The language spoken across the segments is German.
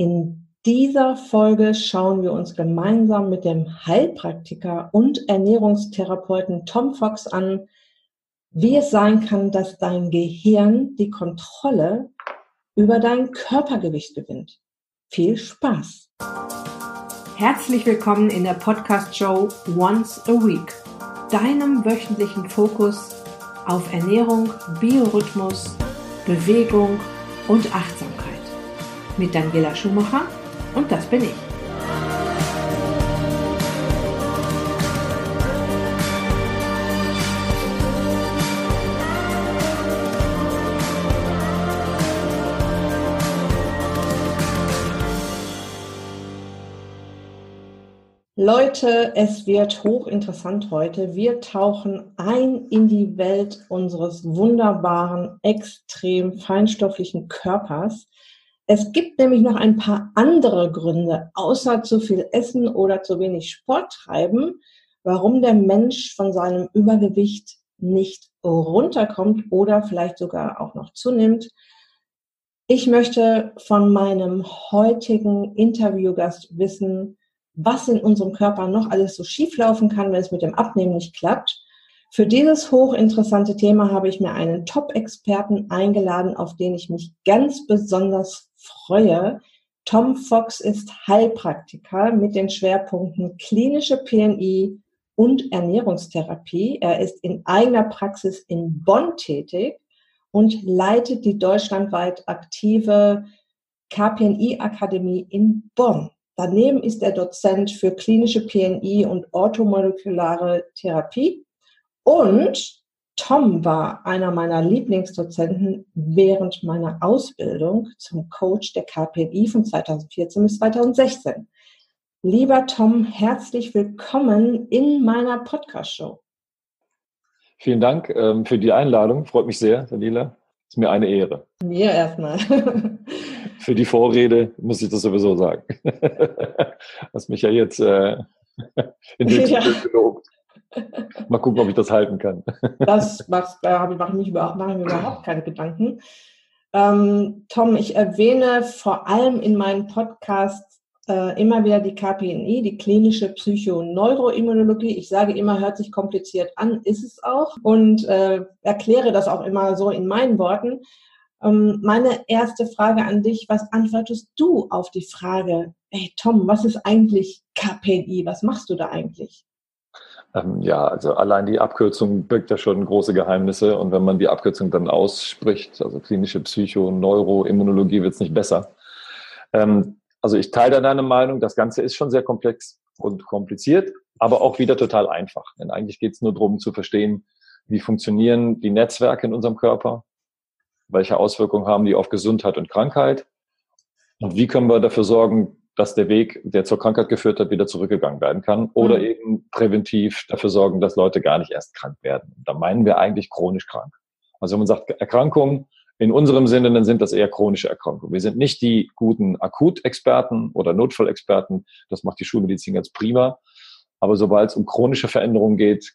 In dieser Folge schauen wir uns gemeinsam mit dem Heilpraktiker und Ernährungstherapeuten Tom Fox an, wie es sein kann, dass dein Gehirn die Kontrolle über dein Körpergewicht gewinnt. Viel Spaß! Herzlich willkommen in der Podcast-Show Once a Week, deinem wöchentlichen Fokus auf Ernährung, Biorhythmus, Bewegung und Achtsamkeit. Mit Daniela Schumacher und das bin ich. Leute, es wird hochinteressant heute. Wir tauchen ein in die Welt unseres wunderbaren, extrem feinstofflichen Körpers. Es gibt nämlich noch ein paar andere Gründe, außer zu viel Essen oder zu wenig Sport treiben, warum der Mensch von seinem Übergewicht nicht runterkommt oder vielleicht sogar auch noch zunimmt. Ich möchte von meinem heutigen Interviewgast wissen, was in unserem Körper noch alles so schieflaufen kann, wenn es mit dem Abnehmen nicht klappt für dieses hochinteressante Thema habe ich mir einen Top-Experten eingeladen, auf den ich mich ganz besonders freue. Tom Fox ist Heilpraktiker mit den Schwerpunkten klinische PNI und Ernährungstherapie. Er ist in eigener Praxis in Bonn tätig und leitet die deutschlandweit aktive KPNI-Akademie in Bonn. Daneben ist er Dozent für klinische PNI und orthomolekulare Therapie und Tom war einer meiner Lieblingsdozenten während meiner Ausbildung zum Coach der KPI von 2014 bis 2016. Lieber Tom, herzlich willkommen in meiner Podcast-Show. Vielen Dank ähm, für die Einladung. Freut mich sehr, Daniela. Ist mir eine Ehre. Mir erstmal. für die Vorrede muss ich das sowieso sagen. Hast mich ja jetzt äh, in den ja. gelobt. Mal gucken, ob ich das halten kann. Das macht, da mache ich, überhaupt, mache ich mir überhaupt keine Gedanken. Ähm, Tom, ich erwähne vor allem in meinen Podcasts äh, immer wieder die KPNI, die klinische Psychoneuroimmunologie. Ich sage immer, hört sich kompliziert an, ist es auch. Und äh, erkläre das auch immer so in meinen Worten. Ähm, meine erste Frage an dich, was antwortest du auf die Frage, hey Tom, was ist eigentlich KPNI? Was machst du da eigentlich? Ähm, ja, also allein die Abkürzung birgt ja schon große Geheimnisse und wenn man die Abkürzung dann ausspricht, also klinische Psycho, Neuro, Immunologie, wird es nicht besser. Ähm, also ich teile deine Meinung, das Ganze ist schon sehr komplex und kompliziert, aber auch wieder total einfach. Denn eigentlich geht es nur darum zu verstehen, wie funktionieren die Netzwerke in unserem Körper, welche Auswirkungen haben die auf Gesundheit und Krankheit und wie können wir dafür sorgen, dass der Weg, der zur Krankheit geführt hat, wieder zurückgegangen werden kann. Oder mhm. eben präventiv dafür sorgen, dass Leute gar nicht erst krank werden. Da meinen wir eigentlich chronisch krank. Also wenn man sagt Erkrankungen, in unserem Sinne, dann sind das eher chronische Erkrankungen. Wir sind nicht die guten Akutexperten oder Notfallexperten. Das macht die Schulmedizin ganz prima. Aber sobald es um chronische Veränderungen geht,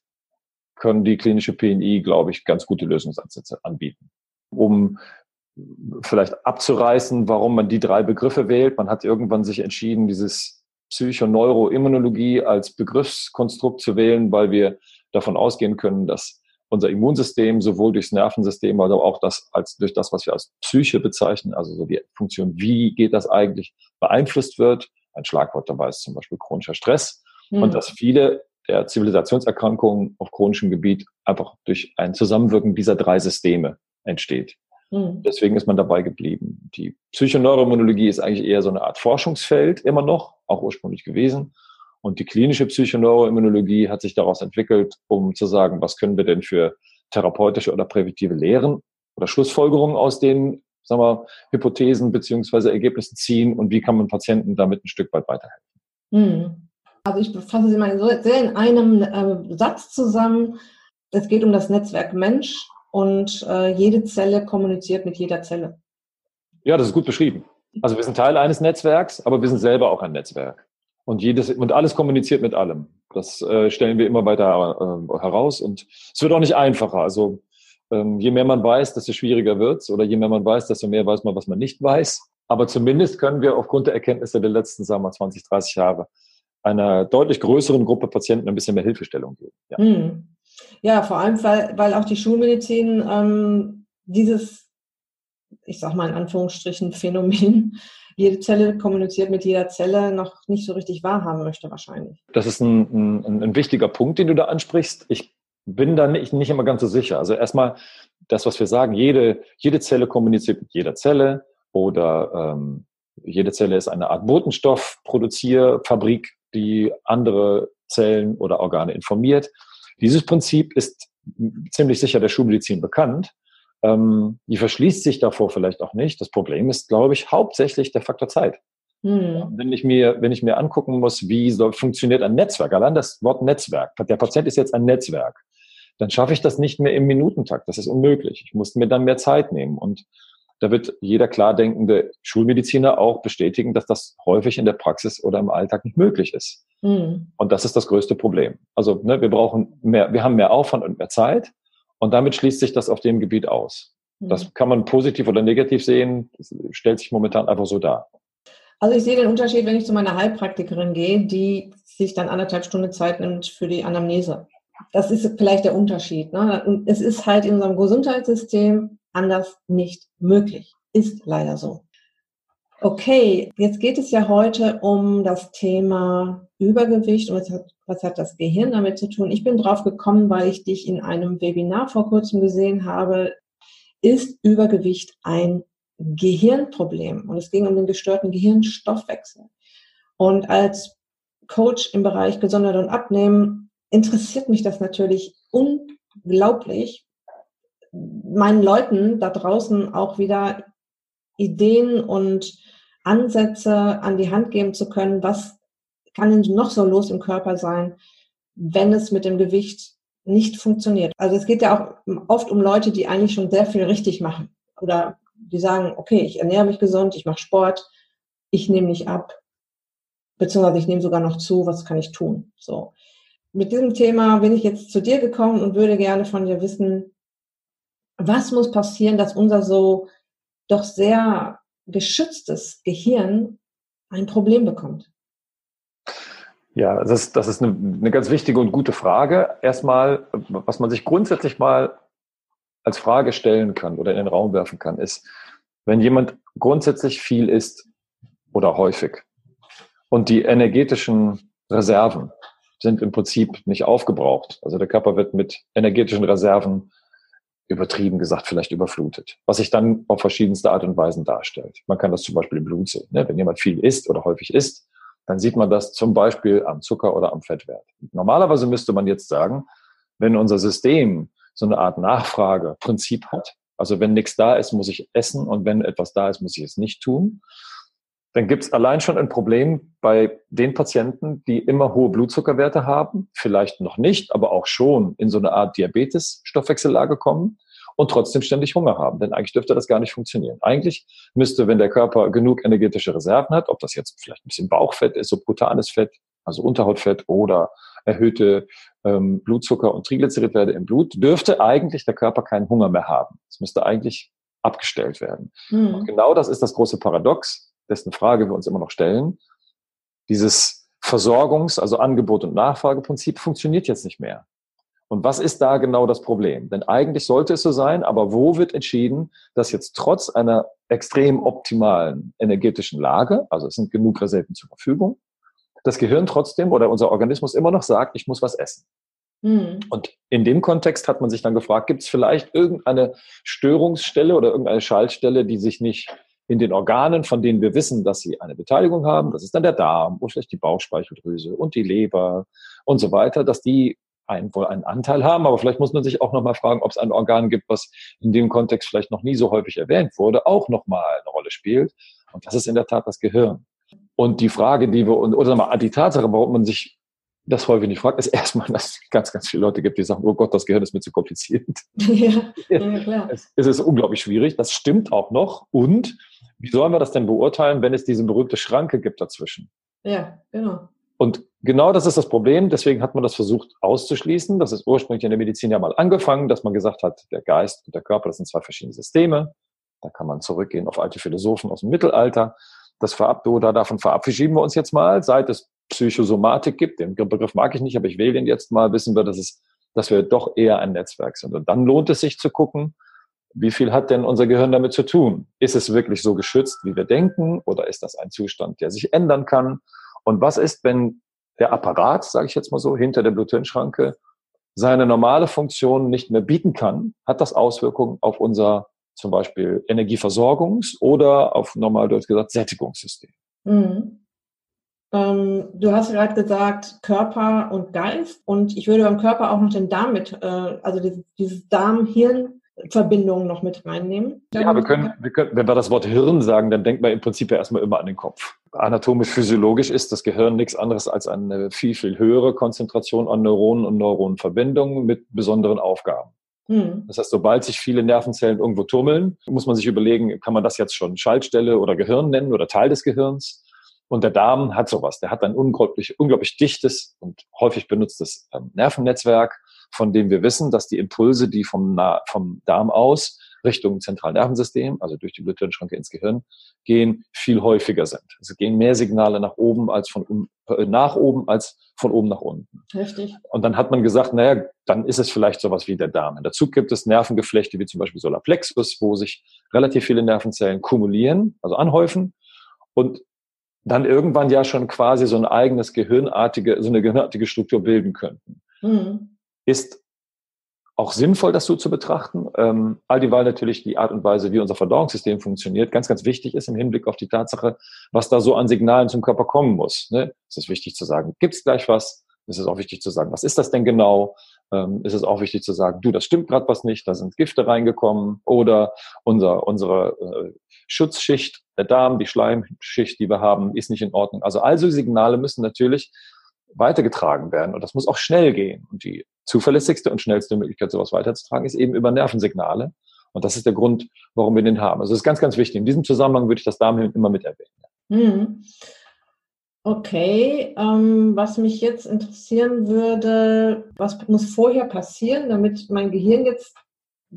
können die klinische PNI, glaube ich, ganz gute Lösungsansätze anbieten. Um vielleicht abzureißen, warum man die drei Begriffe wählt. Man hat irgendwann sich entschieden, dieses Psychoneuroimmunologie als Begriffskonstrukt zu wählen, weil wir davon ausgehen können, dass unser Immunsystem sowohl durchs Nervensystem, aber auch das als durch das, was wir als Psyche bezeichnen, also so die Funktion, wie geht das eigentlich, beeinflusst wird. Ein Schlagwort dabei ist zum Beispiel chronischer Stress mhm. und dass viele der Zivilisationserkrankungen auf chronischem Gebiet einfach durch ein Zusammenwirken dieser drei Systeme entsteht. Mhm. Deswegen ist man dabei geblieben. Die Psychoneuroimmunologie ist eigentlich eher so eine Art Forschungsfeld immer noch, auch ursprünglich gewesen. Und die klinische Psychoneuroimmunologie hat sich daraus entwickelt, um zu sagen, was können wir denn für therapeutische oder präventive Lehren oder Schlussfolgerungen aus den sagen wir, Hypothesen beziehungsweise Ergebnissen ziehen und wie kann man Patienten damit ein Stück weit weiterhelfen. Mhm. Also ich fasse sie mal sehr in einem äh, Satz zusammen. Es geht um das Netzwerk Mensch, und äh, jede Zelle kommuniziert mit jeder Zelle. Ja, das ist gut beschrieben. Also wir sind Teil eines Netzwerks, aber wir sind selber auch ein Netzwerk. Und jedes und alles kommuniziert mit allem. Das äh, stellen wir immer weiter äh, heraus und es wird auch nicht einfacher. Also ähm, je mehr man weiß, desto schwieriger wird's. Oder je mehr man weiß, desto mehr weiß man, was man nicht weiß. Aber zumindest können wir aufgrund der Erkenntnisse der letzten, sagen wir, 20, 30 Jahre einer deutlich größeren Gruppe Patienten ein bisschen mehr Hilfestellung geben. Ja, hm. Ja vor allem, weil, weil auch die Schulmedizin ähm, dieses, ich sag mal in Anführungsstrichen, Phänomen, jede Zelle kommuniziert mit jeder Zelle, noch nicht so richtig wahrhaben möchte wahrscheinlich. Das ist ein, ein, ein wichtiger Punkt, den du da ansprichst. Ich bin da nicht, nicht immer ganz so sicher. Also erstmal das, was wir sagen, jede, jede Zelle kommuniziert mit jeder Zelle oder ähm, jede Zelle ist eine Art Botenstoffproduzierfabrik, die andere Zellen oder Organe informiert. Dieses Prinzip ist ziemlich sicher der Schulmedizin bekannt. Ähm, die verschließt sich davor vielleicht auch nicht. Das Problem ist, glaube ich, hauptsächlich der Faktor Zeit. Hm. Wenn ich mir, wenn ich mir angucken muss, wie so funktioniert ein Netzwerk, allein das Wort Netzwerk, der Patient ist jetzt ein Netzwerk, dann schaffe ich das nicht mehr im Minutentakt. Das ist unmöglich. Ich muss mir dann mehr Zeit nehmen. Und da wird jeder klar denkende Schulmediziner auch bestätigen, dass das häufig in der Praxis oder im Alltag nicht möglich ist. Mhm. Und das ist das größte Problem. Also ne, wir brauchen mehr, wir haben mehr Aufwand und mehr Zeit und damit schließt sich das auf dem Gebiet aus. Mhm. Das kann man positiv oder negativ sehen, das stellt sich momentan einfach so dar. Also ich sehe den Unterschied, wenn ich zu meiner Heilpraktikerin gehe, die sich dann anderthalb Stunden Zeit nimmt für die Anamnese. Das ist vielleicht der Unterschied. Ne? Es ist halt in unserem Gesundheitssystem anders nicht möglich. Ist leider so. Okay, jetzt geht es ja heute um das Thema Übergewicht und was hat, was hat das Gehirn damit zu tun? Ich bin drauf gekommen, weil ich dich in einem Webinar vor kurzem gesehen habe. Ist Übergewicht ein Gehirnproblem? Und es ging um den gestörten Gehirnstoffwechsel. Und als Coach im Bereich Gesundheit und Abnehmen interessiert mich das natürlich unglaublich, meinen Leuten da draußen auch wieder Ideen und Ansätze an die Hand geben zu können, was kann denn noch so los im Körper sein, wenn es mit dem Gewicht nicht funktioniert. Also es geht ja auch oft um Leute, die eigentlich schon sehr viel richtig machen oder die sagen, okay, ich ernähre mich gesund, ich mache Sport, ich nehme nicht ab, beziehungsweise ich nehme sogar noch zu, was kann ich tun? So. Mit diesem Thema bin ich jetzt zu dir gekommen und würde gerne von dir wissen, was muss passieren, dass unser so doch sehr geschütztes Gehirn ein Problem bekommt? Ja, das ist, das ist eine, eine ganz wichtige und gute Frage. Erstmal, was man sich grundsätzlich mal als Frage stellen kann oder in den Raum werfen kann, ist, wenn jemand grundsätzlich viel isst oder häufig und die energetischen Reserven sind im Prinzip nicht aufgebraucht. Also der Körper wird mit energetischen Reserven übertrieben gesagt, vielleicht überflutet, was sich dann auf verschiedenste Art und Weisen darstellt. Man kann das zum Beispiel im Blut sehen. Ne? Wenn jemand viel isst oder häufig isst, dann sieht man das zum Beispiel am Zucker oder am Fettwert. Normalerweise müsste man jetzt sagen, wenn unser System so eine Art Nachfrageprinzip hat, also wenn nichts da ist, muss ich essen und wenn etwas da ist, muss ich es nicht tun, dann gibt es allein schon ein Problem bei den Patienten, die immer hohe Blutzuckerwerte haben, vielleicht noch nicht, aber auch schon in so eine Art Diabetes-Stoffwechsellage kommen und trotzdem ständig Hunger haben. Denn eigentlich dürfte das gar nicht funktionieren. Eigentlich müsste, wenn der Körper genug energetische Reserven hat, ob das jetzt vielleicht ein bisschen Bauchfett ist, subkutanes Fett, also Unterhautfett oder erhöhte ähm, Blutzucker- und Triglyceridwerte im Blut, dürfte eigentlich der Körper keinen Hunger mehr haben. Es müsste eigentlich abgestellt werden. Mhm. Und genau das ist das große Paradox dessen Frage wir uns immer noch stellen, dieses Versorgungs-, also Angebot- und Nachfrageprinzip funktioniert jetzt nicht mehr. Und was ist da genau das Problem? Denn eigentlich sollte es so sein, aber wo wird entschieden, dass jetzt trotz einer extrem optimalen energetischen Lage, also es sind genug Reserven zur Verfügung, das Gehirn trotzdem oder unser Organismus immer noch sagt, ich muss was essen. Mhm. Und in dem Kontext hat man sich dann gefragt, gibt es vielleicht irgendeine Störungsstelle oder irgendeine Schaltstelle, die sich nicht in den Organen, von denen wir wissen, dass sie eine Beteiligung haben, das ist dann der Darm und vielleicht die Bauchspeicheldrüse und die Leber und so weiter, dass die einen, wohl einen Anteil haben, aber vielleicht muss man sich auch nochmal fragen, ob es ein Organ gibt, was in dem Kontext vielleicht noch nie so häufig erwähnt wurde, auch nochmal eine Rolle spielt. Und das ist in der Tat das Gehirn. Und die Frage, die wir, oder mal, die Tatsache, warum man sich das häufig nicht fragt, ist erstmal, dass es ganz, ganz viele Leute gibt, die sagen, oh Gott, das Gehirn ist mir zu kompliziert. Ja, ja klar. Es, es ist unglaublich schwierig. Das stimmt auch noch. Und wie sollen wir das denn beurteilen, wenn es diese berühmte Schranke gibt dazwischen? Ja, genau. Und genau das ist das Problem. Deswegen hat man das versucht auszuschließen. Das ist ursprünglich in der Medizin ja mal angefangen, dass man gesagt hat, der Geist und der Körper, das sind zwei verschiedene Systeme. Da kann man zurückgehen auf alte Philosophen aus dem Mittelalter. Das verab oder davon verabschieden wir uns jetzt mal. Seit es Psychosomatik gibt, den Begriff mag ich nicht, aber ich wähle den jetzt mal, wissen wir, dass es, dass wir doch eher ein Netzwerk sind. Und dann lohnt es sich zu gucken, wie viel hat denn unser Gehirn damit zu tun? Ist es wirklich so geschützt, wie wir denken, oder ist das ein Zustand, der sich ändern kann? Und was ist, wenn der Apparat, sage ich jetzt mal so, hinter der Bluthirnschranke seine normale Funktion nicht mehr bieten kann? Hat das Auswirkungen auf unser zum Beispiel Energieversorgungs- oder auf normal dort gesagt Sättigungssystem? Mhm. Ähm, du hast gerade gesagt Körper und Geist und ich würde beim Körper auch noch den Darm mit, äh, also dieses Darm-Hirn Verbindungen noch mit reinnehmen? Ja, wir können, wir können, wenn wir das Wort Hirn sagen, dann denkt man im Prinzip ja erstmal immer an den Kopf. Anatomisch, physiologisch ist das Gehirn nichts anderes als eine viel, viel höhere Konzentration an Neuronen und Neuronenverbindungen mit besonderen Aufgaben. Hm. Das heißt, sobald sich viele Nervenzellen irgendwo tummeln, muss man sich überlegen, kann man das jetzt schon Schaltstelle oder Gehirn nennen oder Teil des Gehirns? Und der Darm hat sowas. Der hat ein unglaublich, unglaublich dichtes und häufig benutztes ähm, Nervennetzwerk von dem wir wissen, dass die Impulse, die vom, vom Darm aus Richtung Zentralnervensystem, also durch die Bluthirnschranke ins Gehirn gehen, viel häufiger sind. Es gehen mehr Signale nach oben als von äh, nach oben als von oben nach unten. Richtig. Und dann hat man gesagt, naja, dann ist es vielleicht sowas wie der Darm. Dazu gibt es Nervengeflechte wie zum Beispiel Solarplexus, wo sich relativ viele Nervenzellen kumulieren, also anhäufen und dann irgendwann ja schon quasi so ein eigenes gehirnartige, so eine gehirnartige Struktur bilden könnten. Mhm ist auch sinnvoll, das so zu betrachten. Ähm, all dieweil natürlich die Art und Weise, wie unser Verdauungssystem funktioniert, ganz, ganz wichtig ist im Hinblick auf die Tatsache, was da so an Signalen zum Körper kommen muss. Ne? Es ist wichtig zu sagen, gibt es gleich was? Es ist auch wichtig zu sagen, was ist das denn genau? Ähm, ist es auch wichtig zu sagen, du, das stimmt gerade was nicht, da sind Gifte reingekommen oder unser, unsere äh, Schutzschicht, der Darm, die Schleimschicht, die wir haben, ist nicht in Ordnung. Also all so Signale müssen natürlich weitergetragen werden. Und das muss auch schnell gehen. Und die zuverlässigste und schnellste Möglichkeit, sowas weiterzutragen, ist eben über Nervensignale. Und das ist der Grund, warum wir den haben. Also das ist ganz, ganz wichtig. In diesem Zusammenhang würde ich das Darmhirn immer mit erwähnen. Hm. Okay, ähm, was mich jetzt interessieren würde, was muss vorher passieren, damit mein Gehirn jetzt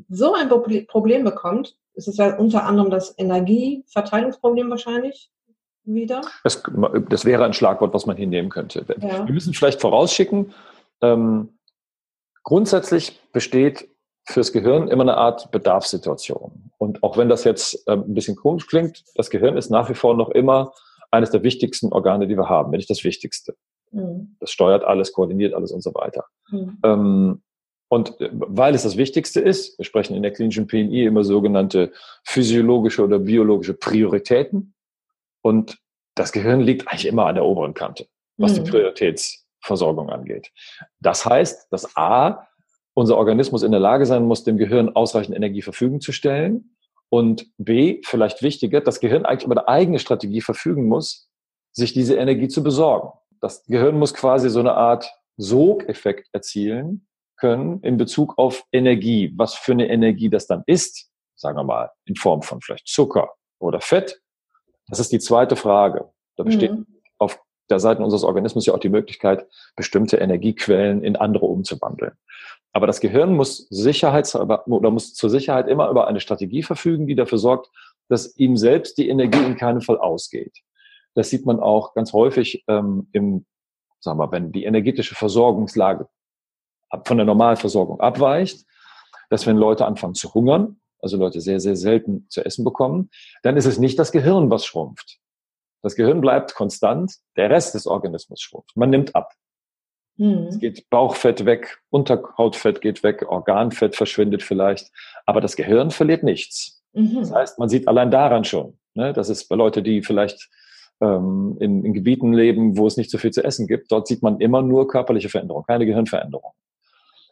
so ein Problem bekommt? Es ist ja unter anderem das Energieverteilungsproblem wahrscheinlich wieder? Das, das, wäre ein Schlagwort, was man hinnehmen könnte. Ja. Wir müssen vielleicht vorausschicken, ähm, grundsätzlich besteht fürs Gehirn immer eine Art Bedarfssituation. Und auch wenn das jetzt ähm, ein bisschen komisch klingt, das Gehirn ist nach wie vor noch immer eines der wichtigsten Organe, die wir haben, wenn nicht das Wichtigste. Mhm. Das steuert alles, koordiniert alles und so weiter. Mhm. Ähm, und äh, weil es das Wichtigste ist, wir sprechen in der klinischen PNI immer sogenannte physiologische oder biologische Prioritäten. Und das Gehirn liegt eigentlich immer an der oberen Kante, was mhm. die Prioritätsversorgung angeht. Das heißt, dass A, unser Organismus in der Lage sein muss, dem Gehirn ausreichend Energie Verfügung zu stellen. Und B, vielleicht wichtiger, das Gehirn eigentlich über eine eigene Strategie verfügen muss, sich diese Energie zu besorgen. Das Gehirn muss quasi so eine Art Sogeffekt erzielen können in Bezug auf Energie. Was für eine Energie das dann ist, sagen wir mal, in Form von vielleicht Zucker oder Fett, das ist die zweite Frage. Da besteht mhm. Der Seite unseres Organismus ja auch die Möglichkeit, bestimmte Energiequellen in andere umzuwandeln. Aber das Gehirn muss sicherheitshalber oder muss zur Sicherheit immer über eine Strategie verfügen, die dafür sorgt, dass ihm selbst die Energie in keinem Fall ausgeht. Das sieht man auch ganz häufig ähm, im, sagen wir, wenn die energetische Versorgungslage von der Normalversorgung abweicht, dass wenn Leute anfangen zu hungern, also Leute sehr, sehr selten zu essen bekommen, dann ist es nicht das Gehirn, was schrumpft. Das Gehirn bleibt konstant, der Rest des Organismus schrumpft. Man nimmt ab. Mhm. Es geht Bauchfett weg, Unterhautfett geht weg, Organfett verschwindet vielleicht, aber das Gehirn verliert nichts. Mhm. Das heißt, man sieht allein daran schon, ne, dass es bei Leute, die vielleicht ähm, in, in Gebieten leben, wo es nicht so viel zu essen gibt, dort sieht man immer nur körperliche Veränderung, keine Gehirnveränderung.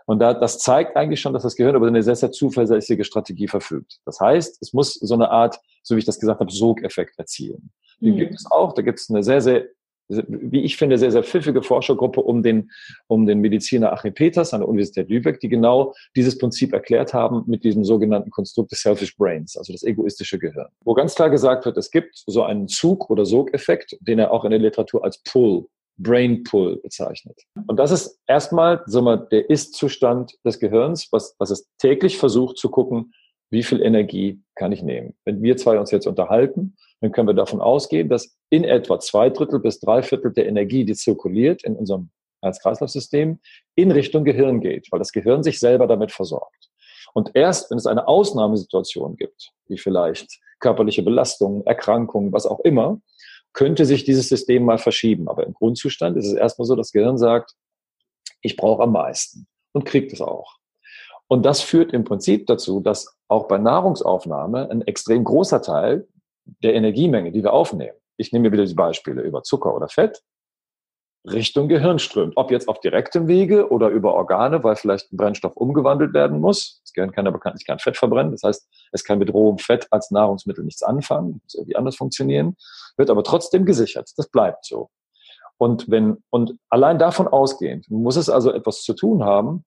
Und da, das zeigt eigentlich schon, dass das Gehirn über eine sehr, sehr zuverlässige Strategie verfügt. Das heißt, es muss so eine Art, so wie ich das gesagt habe, Sogeffekt erzielen. Den mhm. gibt es auch. Da gibt es eine sehr, sehr, wie ich finde, sehr, sehr pfiffige Forschergruppe um den, um den Mediziner Achim Peters an der Universität Lübeck, die genau dieses Prinzip erklärt haben mit diesem sogenannten Konstrukt des Selfish Brains, also das egoistische Gehirn. Wo ganz klar gesagt wird, es gibt so einen Zug- oder Sogeffekt, den er auch in der Literatur als Pull Brain Pull bezeichnet. Und das ist erstmal sagen wir, der Ist-Zustand des Gehirns, was, was es täglich versucht zu gucken, wie viel Energie kann ich nehmen? Wenn wir zwei uns jetzt unterhalten, dann können wir davon ausgehen, dass in etwa zwei Drittel bis drei Viertel der Energie, die zirkuliert in unserem Herz-Kreislauf-System, in Richtung Gehirn geht, weil das Gehirn sich selber damit versorgt. Und erst, wenn es eine Ausnahmesituation gibt, wie vielleicht körperliche Belastungen, Erkrankungen, was auch immer, könnte sich dieses System mal verschieben. Aber im Grundzustand ist es erstmal so, das Gehirn sagt, ich brauche am meisten und kriegt es auch. Und das führt im Prinzip dazu, dass auch bei Nahrungsaufnahme ein extrem großer Teil der Energiemenge, die wir aufnehmen, ich nehme mir wieder die Beispiele über Zucker oder Fett, Richtung Gehirn strömt. Ob jetzt auf direktem Wege oder über Organe, weil vielleicht ein Brennstoff umgewandelt werden muss. Das Gehirn kann ja bekanntlich kein Fett verbrennen. Das heißt, es kann mit rohem Fett als Nahrungsmittel nichts anfangen, muss irgendwie anders funktionieren, wird aber trotzdem gesichert. Das bleibt so. Und wenn, und allein davon ausgehend muss es also etwas zu tun haben,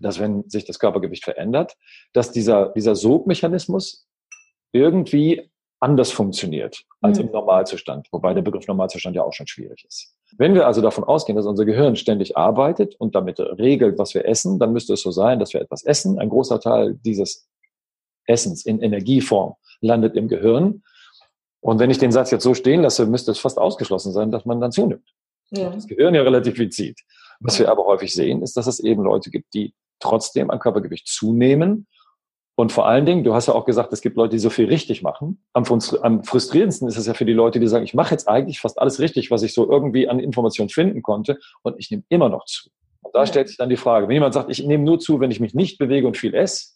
dass wenn sich das Körpergewicht verändert, dass dieser, dieser Sogmechanismus irgendwie anders funktioniert als mhm. im Normalzustand, wobei der Begriff Normalzustand ja auch schon schwierig ist. Wenn wir also davon ausgehen, dass unser Gehirn ständig arbeitet und damit regelt, was wir essen, dann müsste es so sein, dass wir etwas essen. Ein großer Teil dieses Essens in Energieform landet im Gehirn. Und wenn ich den Satz jetzt so stehen lasse, müsste es fast ausgeschlossen sein, dass man dann zunimmt. Ja. Das Gehirn ja relativ viel zieht. Was wir aber häufig sehen, ist, dass es eben Leute gibt, die trotzdem an Körpergewicht zunehmen. Und vor allen Dingen, du hast ja auch gesagt, es gibt Leute, die so viel richtig machen. Am, am frustrierendsten ist es ja für die Leute, die sagen, ich mache jetzt eigentlich fast alles richtig, was ich so irgendwie an Informationen finden konnte und ich nehme immer noch zu. Und da stellt sich dann die Frage, wenn jemand sagt, ich nehme nur zu, wenn ich mich nicht bewege und viel esse,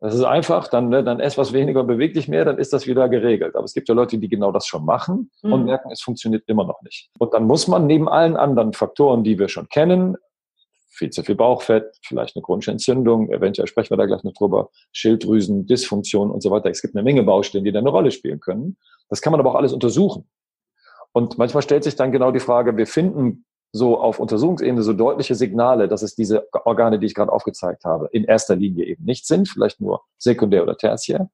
das ist einfach, dann, ne, dann ess was weniger, beweg dich mehr, dann ist das wieder geregelt. Aber es gibt ja Leute, die genau das schon machen und mhm. merken, es funktioniert immer noch nicht. Und dann muss man neben allen anderen Faktoren, die wir schon kennen, viel zu viel Bauchfett, vielleicht eine chronische Entzündung, eventuell sprechen wir da gleich noch drüber, Schilddrüsen, Dysfunktion und so weiter. Es gibt eine Menge Baustellen, die da eine Rolle spielen können. Das kann man aber auch alles untersuchen. Und manchmal stellt sich dann genau die Frage, wir finden so auf Untersuchungsebene so deutliche Signale, dass es diese Organe, die ich gerade aufgezeigt habe, in erster Linie eben nicht sind, vielleicht nur sekundär oder tertiär.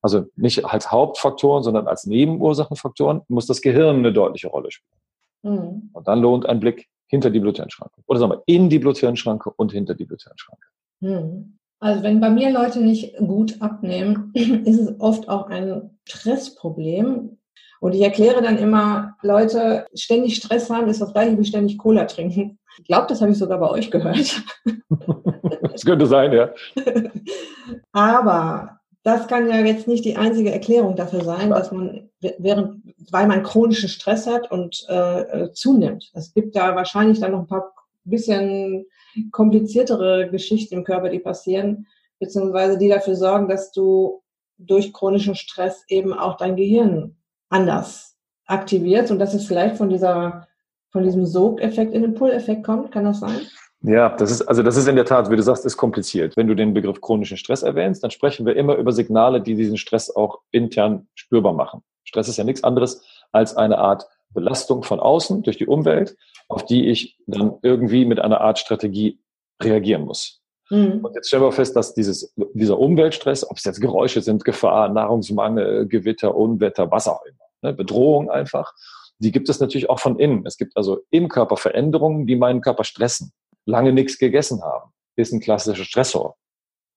Also nicht als Hauptfaktoren, sondern als Nebenursachenfaktoren muss das Gehirn eine deutliche Rolle spielen. Mhm. Und dann lohnt ein Blick hinter die Bluthirnschranke. Oder sagen wir, in die Bluthirnschranke und hinter die Bluthirnschranke. Mhm. Also wenn bei mir Leute nicht gut abnehmen, ist es oft auch ein Stressproblem. Und ich erkläre dann immer, Leute, ständig Stress haben ist das gleiche wie ständig Cola trinken. Ich glaube, das habe ich sogar bei euch gehört. das könnte sein, ja. Aber das kann ja jetzt nicht die einzige Erklärung dafür sein, dass man während, weil man chronischen Stress hat und äh, äh, zunimmt. Es gibt da wahrscheinlich dann noch ein paar bisschen kompliziertere Geschichten im Körper, die passieren, beziehungsweise die dafür sorgen, dass du durch chronischen Stress eben auch dein Gehirn anders aktiviert und dass es vielleicht von dieser, von diesem Sogeffekt in den Pull-Effekt kommt. Kann das sein? Ja, das ist, also das ist in der Tat, wie du sagst, ist kompliziert. Wenn du den Begriff chronischen Stress erwähnst, dann sprechen wir immer über Signale, die diesen Stress auch intern spürbar machen. Stress ist ja nichts anderes als eine Art Belastung von außen durch die Umwelt, auf die ich dann irgendwie mit einer Art Strategie reagieren muss. Mhm. Und jetzt stellen wir fest, dass dieses, dieser Umweltstress, ob es jetzt Geräusche sind, Gefahr, Nahrungsmangel, Gewitter, Unwetter, was auch immer, ne, Bedrohung einfach, die gibt es natürlich auch von innen. Es gibt also im Körper Veränderungen, die meinen Körper stressen. Lange nichts gegessen haben, ist ein klassischer Stressor.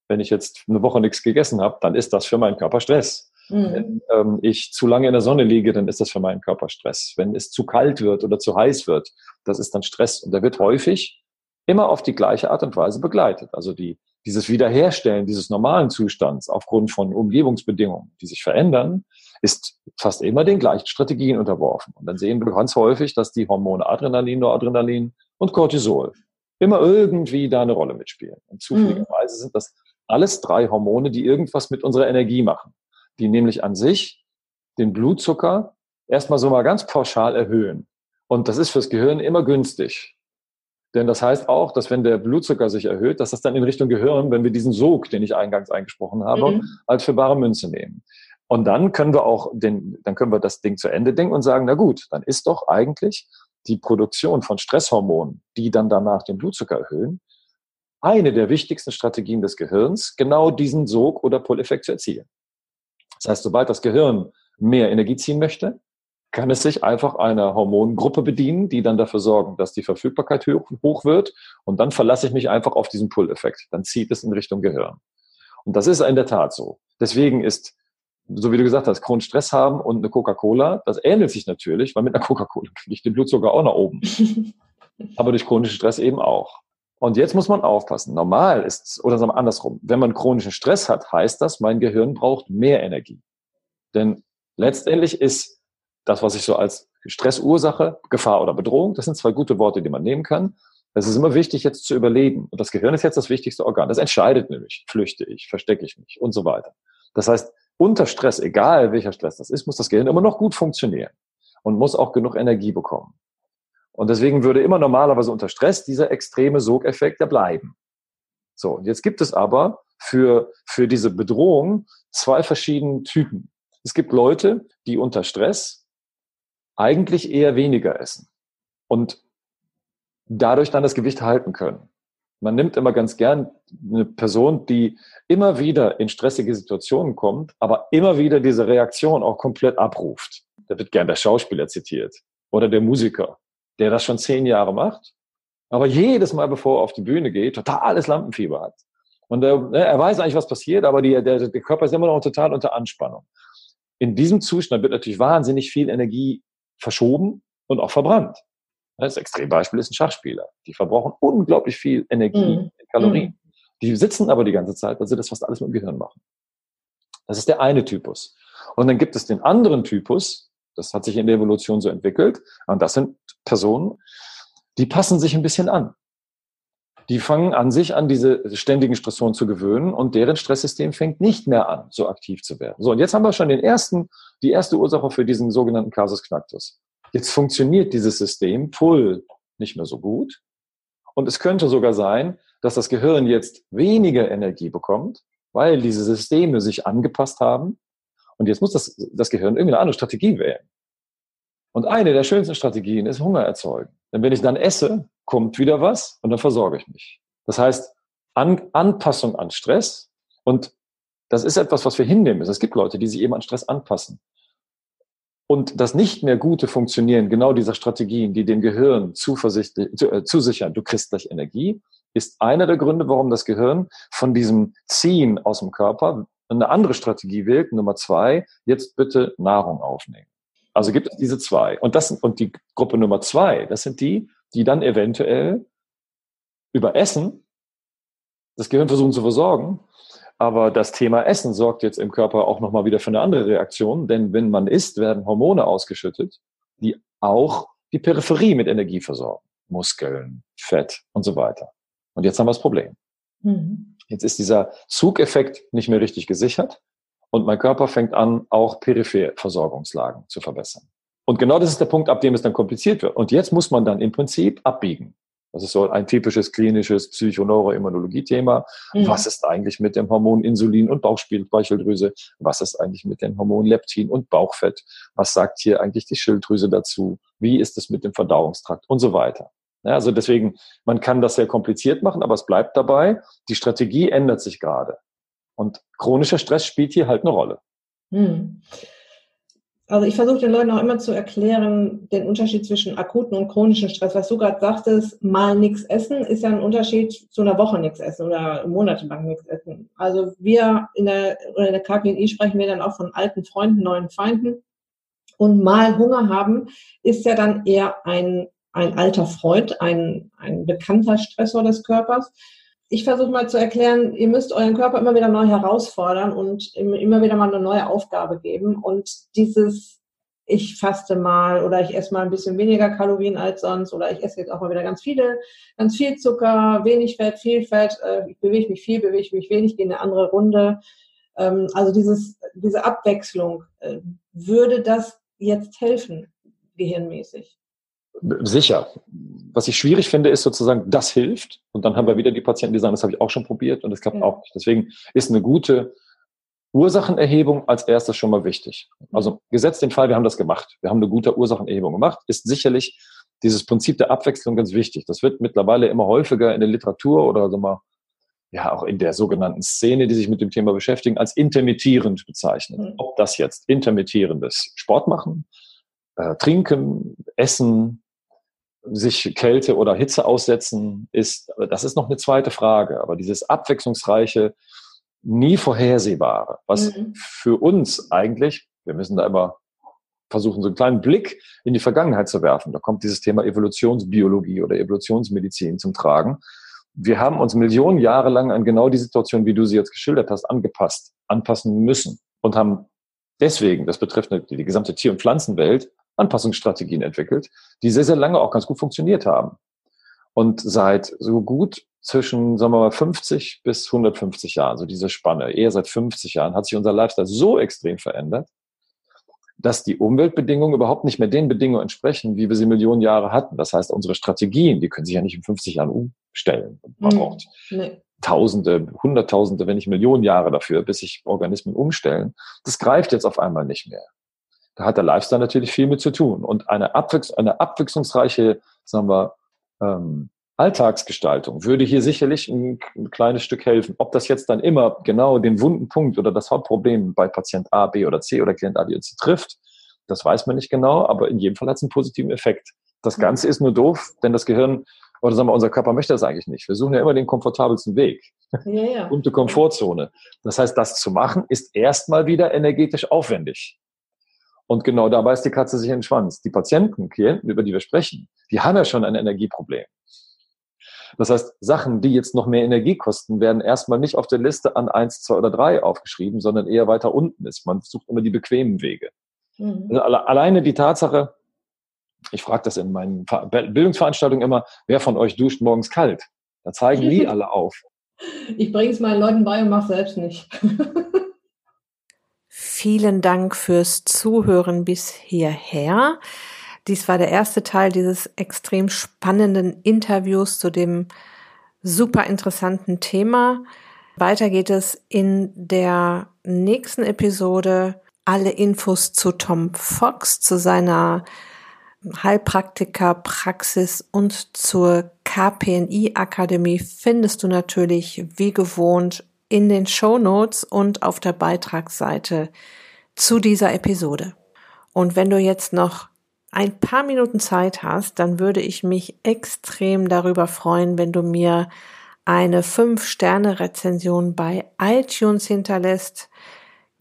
Wenn ich jetzt eine Woche nichts gegessen habe, dann ist das für meinen Körper Stress. Mhm. Wenn ähm, ich zu lange in der Sonne liege, dann ist das für meinen Körper Stress. Wenn es zu kalt wird oder zu heiß wird, das ist dann Stress. Und der wird häufig immer auf die gleiche Art und Weise begleitet. Also die, dieses Wiederherstellen dieses normalen Zustands aufgrund von Umgebungsbedingungen, die sich verändern, ist fast immer den gleichen Strategien unterworfen. Und dann sehen wir ganz häufig, dass die Hormone Adrenalin, Noradrenalin und Cortisol immer irgendwie da eine Rolle mitspielen. Und zufälligerweise mhm. sind das alles drei Hormone, die irgendwas mit unserer Energie machen, die nämlich an sich den Blutzucker erstmal so mal ganz pauschal erhöhen. Und das ist fürs Gehirn immer günstig. Denn das heißt auch, dass wenn der Blutzucker sich erhöht, dass das dann in Richtung Gehirn, wenn wir diesen Sog, den ich eingangs eingesprochen habe, mhm. als für bare Münze nehmen. Und dann können wir auch den, dann können wir das Ding zu Ende denken und sagen, na gut, dann ist doch eigentlich die Produktion von Stresshormonen, die dann danach den Blutzucker erhöhen, eine der wichtigsten Strategien des Gehirns, genau diesen Sog- oder Pull-Effekt zu erzielen. Das heißt, sobald das Gehirn mehr Energie ziehen möchte, kann es sich einfach einer Hormongruppe bedienen, die dann dafür sorgen, dass die Verfügbarkeit hoch, wird. Und dann verlasse ich mich einfach auf diesen Pull-Effekt. Dann zieht es in Richtung Gehirn. Und das ist in der Tat so. Deswegen ist, so wie du gesagt hast, chronischen Stress haben und eine Coca-Cola, das ähnelt sich natürlich, weil mit einer Coca-Cola kriege ich den Blutzucker auch nach oben. Aber durch chronischen Stress eben auch. Und jetzt muss man aufpassen. Normal ist, oder sagen wir andersrum, wenn man chronischen Stress hat, heißt das, mein Gehirn braucht mehr Energie. Denn letztendlich ist das, was ich so als Stressursache, Gefahr oder Bedrohung, das sind zwei gute Worte, die man nehmen kann. Es ist immer wichtig, jetzt zu überleben. Und das Gehirn ist jetzt das wichtigste Organ. Das entscheidet nämlich, flüchte ich, verstecke ich mich und so weiter. Das heißt, unter Stress, egal welcher Stress das ist, muss das Gehirn immer noch gut funktionieren und muss auch genug Energie bekommen. Und deswegen würde immer normalerweise unter Stress dieser extreme Sogeffekt ja bleiben. So, und jetzt gibt es aber für, für diese Bedrohung zwei verschiedene Typen. Es gibt Leute, die unter Stress eigentlich eher weniger essen und dadurch dann das Gewicht halten können. Man nimmt immer ganz gern eine Person, die immer wieder in stressige Situationen kommt, aber immer wieder diese Reaktion auch komplett abruft. Da wird gern der Schauspieler zitiert oder der Musiker, der das schon zehn Jahre macht, aber jedes Mal, bevor er auf die Bühne geht, totales Lampenfieber hat. Und er, ne, er weiß eigentlich, was passiert, aber die, der, der Körper ist immer noch total unter Anspannung. In diesem Zustand wird natürlich wahnsinnig viel Energie verschoben und auch verbrannt. Das Extrembeispiel ist ein Schachspieler. Die verbrauchen unglaublich viel Energie, mhm. Kalorien. Mhm. Die sitzen aber die ganze Zeit, weil sie das fast alles mit dem Gehirn machen. Das ist der eine Typus. Und dann gibt es den anderen Typus, das hat sich in der Evolution so entwickelt, und das sind Personen, die passen sich ein bisschen an. Die fangen an, sich an diese ständigen Stressoren zu gewöhnen und deren Stresssystem fängt nicht mehr an, so aktiv zu werden. So, und jetzt haben wir schon den ersten, die erste Ursache für diesen sogenannten Casus Knactus. Jetzt funktioniert dieses System Pull nicht mehr so gut. Und es könnte sogar sein, dass das Gehirn jetzt weniger Energie bekommt, weil diese Systeme sich angepasst haben. Und jetzt muss das, das Gehirn irgendwie eine andere Strategie wählen. Und eine der schönsten Strategien ist Hunger erzeugen. Denn wenn ich dann esse, kommt wieder was und dann versorge ich mich. Das heißt, an, Anpassung an Stress und das ist etwas, was wir hinnehmen müssen. Es gibt Leute, die sich eben an Stress anpassen. Und das nicht mehr gute Funktionieren genau dieser Strategien, die dem Gehirn zuversichtlich, äh, zusichern, du kriegst gleich Energie, ist einer der Gründe, warum das Gehirn von diesem Ziehen aus dem Körper eine andere Strategie wählt. Nummer zwei, jetzt bitte Nahrung aufnehmen. Also gibt es diese zwei. Und das, und die Gruppe Nummer zwei, das sind die, die dann eventuell über Essen das Gehirn versuchen zu versorgen aber das Thema Essen sorgt jetzt im Körper auch nochmal wieder für eine andere Reaktion, denn wenn man isst, werden Hormone ausgeschüttet, die auch die Peripherie mit Energie versorgen. Muskeln, Fett und so weiter. Und jetzt haben wir das Problem. Mhm. Jetzt ist dieser Zugeffekt nicht mehr richtig gesichert und mein Körper fängt an, auch Peripherversorgungslagen zu verbessern. Und genau das ist der Punkt, ab dem es dann kompliziert wird. Und jetzt muss man dann im Prinzip abbiegen. Das ist so ein typisches klinisches Psychoneuroimmunologie-Thema. Mhm. Was ist eigentlich mit dem Hormon Insulin und Bauchspeicheldrüse? Was ist eigentlich mit dem Hormon Leptin und Bauchfett? Was sagt hier eigentlich die Schilddrüse dazu? Wie ist es mit dem Verdauungstrakt und so weiter? Ja, also deswegen, man kann das sehr kompliziert machen, aber es bleibt dabei. Die Strategie ändert sich gerade. Und chronischer Stress spielt hier halt eine Rolle. Mhm. Also ich versuche den Leuten auch immer zu erklären, den Unterschied zwischen akuten und chronischen Stress. Was du gerade sagtest, mal nichts essen, ist ja ein Unterschied zu einer Woche nichts essen oder monatelang nichts essen. Also wir in der, in der KGNI sprechen wir dann auch von alten Freunden, neuen Feinden. Und mal Hunger haben ist ja dann eher ein, ein alter Freund, ein, ein bekannter Stressor des Körpers ich versuche mal zu erklären, ihr müsst euren Körper immer wieder neu herausfordern und immer wieder mal eine neue Aufgabe geben. Und dieses, ich faste mal oder ich esse mal ein bisschen weniger Kalorien als sonst oder ich esse jetzt auch mal wieder ganz viele, ganz viel Zucker, wenig Fett, viel Fett, äh, ich bewege mich viel, bewege mich wenig, gehe in eine andere Runde. Ähm, also dieses, diese Abwechslung, äh, würde das jetzt helfen, gehirnmäßig? Sicher. Was ich schwierig finde, ist sozusagen, das hilft. Und dann haben wir wieder die Patienten, die sagen, das habe ich auch schon probiert und das klappt ja. auch nicht. Deswegen ist eine gute Ursachenerhebung als erstes schon mal wichtig. Also gesetzt den Fall, wir haben das gemacht. Wir haben eine gute Ursachenerhebung gemacht, ist sicherlich dieses Prinzip der Abwechslung ganz wichtig. Das wird mittlerweile immer häufiger in der Literatur oder so mal, ja, auch in der sogenannten Szene, die sich mit dem Thema beschäftigen, als intermittierend bezeichnet. Mhm. Ob das jetzt intermittierendes Sport machen, äh, trinken, essen, sich Kälte oder Hitze aussetzen, ist, das ist noch eine zweite Frage. Aber dieses abwechslungsreiche, nie vorhersehbare, was mhm. für uns eigentlich, wir müssen da immer versuchen, so einen kleinen Blick in die Vergangenheit zu werfen. Da kommt dieses Thema Evolutionsbiologie oder Evolutionsmedizin zum Tragen. Wir haben uns Millionen Jahre lang an genau die Situation, wie du sie jetzt geschildert hast, angepasst, anpassen müssen und haben deswegen, das betrifft die gesamte Tier- und Pflanzenwelt, Anpassungsstrategien entwickelt, die sehr, sehr lange auch ganz gut funktioniert haben. Und seit so gut zwischen, sagen wir mal, 50 bis 150 Jahren, so diese Spanne, eher seit 50 Jahren, hat sich unser Lifestyle so extrem verändert, dass die Umweltbedingungen überhaupt nicht mehr den Bedingungen entsprechen, wie wir sie Millionen Jahre hatten. Das heißt, unsere Strategien, die können sich ja nicht in 50 Jahren umstellen. Man hm, braucht nee. Tausende, Hunderttausende, wenn nicht Millionen Jahre dafür, bis sich Organismen umstellen. Das greift jetzt auf einmal nicht mehr. Da hat der Lifestyle natürlich viel mit zu tun. Und eine, abwechs eine abwechslungsreiche, sagen wir, ähm, Alltagsgestaltung würde hier sicherlich ein, ein, kleines Stück helfen. Ob das jetzt dann immer genau den wunden Punkt oder das Hauptproblem bei Patient A, B oder C oder Klient A, B oder C trifft, das weiß man nicht genau, aber in jedem Fall hat es einen positiven Effekt. Das Ganze ist nur doof, denn das Gehirn oder sagen wir, unser Körper möchte das eigentlich nicht. Wir suchen ja immer den komfortabelsten Weg. Ja, ja. Und die Komfortzone. Das heißt, das zu machen, ist erstmal wieder energetisch aufwendig. Und genau da beißt die Katze sich in den Schwanz. Die Patienten, Klienten, über die wir sprechen, die haben ja schon ein Energieproblem. Das heißt, Sachen, die jetzt noch mehr Energie kosten, werden erstmal nicht auf der Liste an eins, zwei oder drei aufgeschrieben, sondern eher weiter unten ist. Man sucht immer die bequemen Wege. Mhm. Also alleine die Tatsache, ich frage das in meinen Bildungsveranstaltungen immer, wer von euch duscht morgens kalt? Da zeigen nie alle auf. Ich bringe es meinen Leuten bei und mache selbst nicht. Vielen Dank fürs Zuhören bis hierher. Dies war der erste Teil dieses extrem spannenden Interviews zu dem super interessanten Thema. Weiter geht es in der nächsten Episode. Alle Infos zu Tom Fox, zu seiner Heilpraktiker-Praxis und zur KPNI-Akademie findest du natürlich wie gewohnt in den Show Notes und auf der Beitragsseite zu dieser Episode. Und wenn du jetzt noch ein paar Minuten Zeit hast, dann würde ich mich extrem darüber freuen, wenn du mir eine 5-Sterne-Rezension bei iTunes hinterlässt.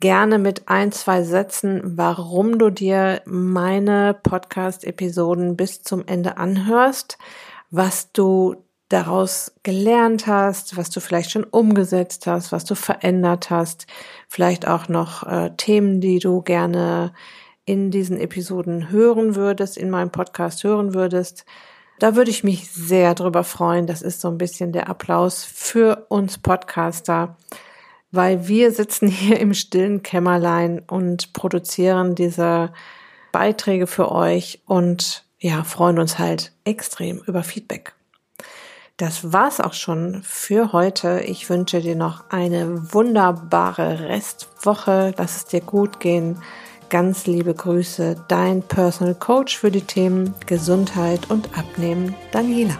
Gerne mit ein, zwei Sätzen, warum du dir meine Podcast-Episoden bis zum Ende anhörst, was du daraus gelernt hast, was du vielleicht schon umgesetzt hast, was du verändert hast, vielleicht auch noch äh, Themen, die du gerne in diesen Episoden hören würdest, in meinem Podcast hören würdest. Da würde ich mich sehr drüber freuen. Das ist so ein bisschen der Applaus für uns Podcaster, weil wir sitzen hier im stillen Kämmerlein und produzieren diese Beiträge für euch und ja, freuen uns halt extrem über Feedback. Das war's auch schon für heute. Ich wünsche dir noch eine wunderbare Restwoche. Lass es dir gut gehen. Ganz liebe Grüße, dein Personal Coach für die Themen Gesundheit und Abnehmen, Daniela.